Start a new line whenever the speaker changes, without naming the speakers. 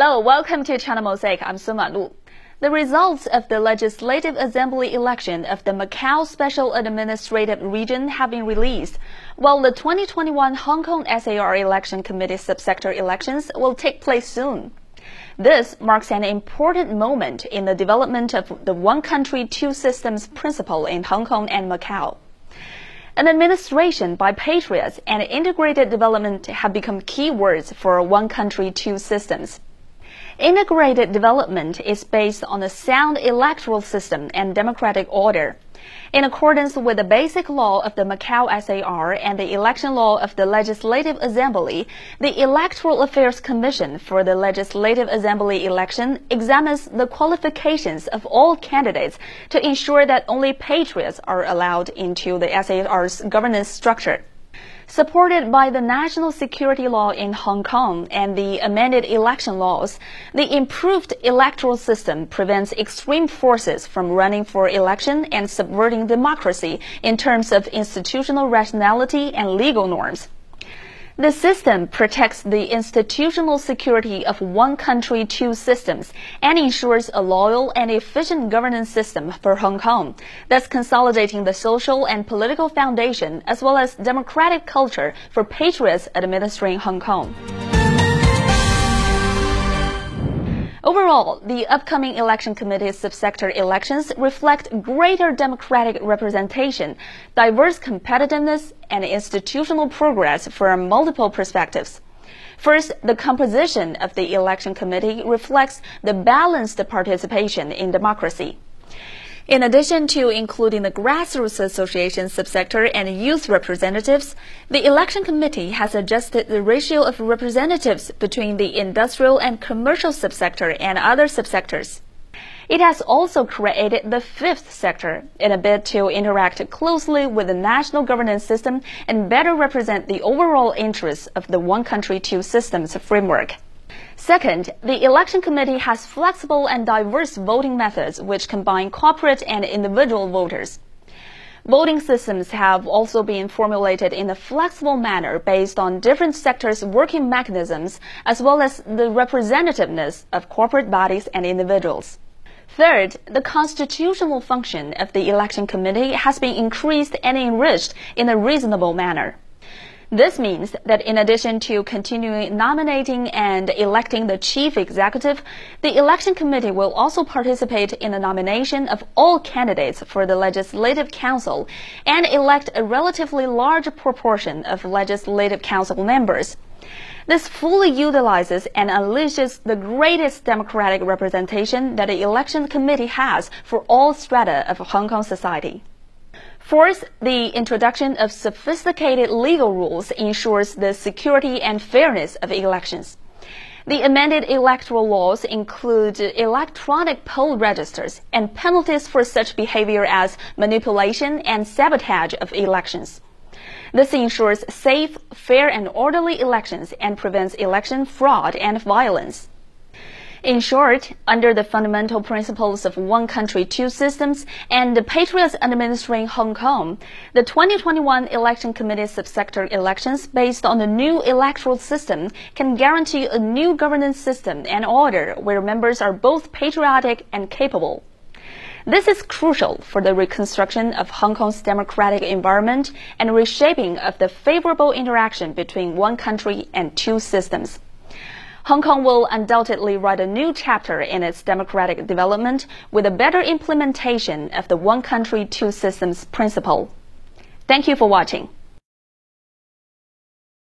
Hello, welcome to China Mosaic. I'm Sun Lu. The results of the Legislative Assembly election of the Macau Special Administrative Region have been released, while the 2021 Hong Kong SAR Election Committee subsector elections will take place soon. This marks an important moment in the development of the one country, two systems principle in Hong Kong and Macau. An administration by patriots and integrated development have become key words for one country, two systems. Integrated development is based on a sound electoral system and democratic order. In accordance with the basic law of the Macau SAR and the election law of the Legislative Assembly, the Electoral Affairs Commission for the Legislative Assembly election examines the qualifications of all candidates to ensure that only patriots are allowed into the SAR's governance structure. Supported by the national security law in Hong Kong and the amended election laws, the improved electoral system prevents extreme forces from running for election and subverting democracy in terms of institutional rationality and legal norms. The system protects the institutional security of one country, two systems, and ensures a loyal and efficient governance system for Hong Kong, thus consolidating the social and political foundation as well as democratic culture for patriots administering Hong Kong. Overall, the upcoming election committee subsector elections reflect greater democratic representation, diverse competitiveness, and institutional progress from multiple perspectives. First, the composition of the election committee reflects the balanced participation in democracy. In addition to including the grassroots association subsector and youth representatives, the election committee has adjusted the ratio of representatives between the industrial and commercial subsector and other subsectors. It has also created the fifth sector in a bid to interact closely with the national governance system and better represent the overall interests of the one country, two systems framework. Second, the election committee has flexible and diverse voting methods which combine corporate and individual voters. Voting systems have also been formulated in a flexible manner based on different sectors' working mechanisms as well as the representativeness of corporate bodies and individuals. Third, the constitutional function of the election committee has been increased and enriched in a reasonable manner. This means that in addition to continuing nominating and electing the chief executive, the election committee will also participate in the nomination of all candidates for the legislative council and elect a relatively large proportion of legislative council members. This fully utilizes and unleashes the greatest democratic representation that the election committee has for all strata of Hong Kong society. Fourth, the introduction of sophisticated legal rules ensures the security and fairness of elections. The amended electoral laws include electronic poll registers and penalties for such behavior as manipulation and sabotage of elections. This ensures safe, fair, and orderly elections and prevents election fraud and violence. In short, under the fundamental principles of one country, two systems and the patriots administering Hong Kong, the 2021 election committee subsector elections based on the new electoral system can guarantee a new governance system and order where members are both patriotic and capable. This is crucial for the reconstruction of Hong Kong's democratic environment and reshaping of the favorable interaction between one country and two systems. Hong Kong will undoubtedly write a new chapter in its democratic development with a better implementation of the one country, two systems principle. Thank you for watching.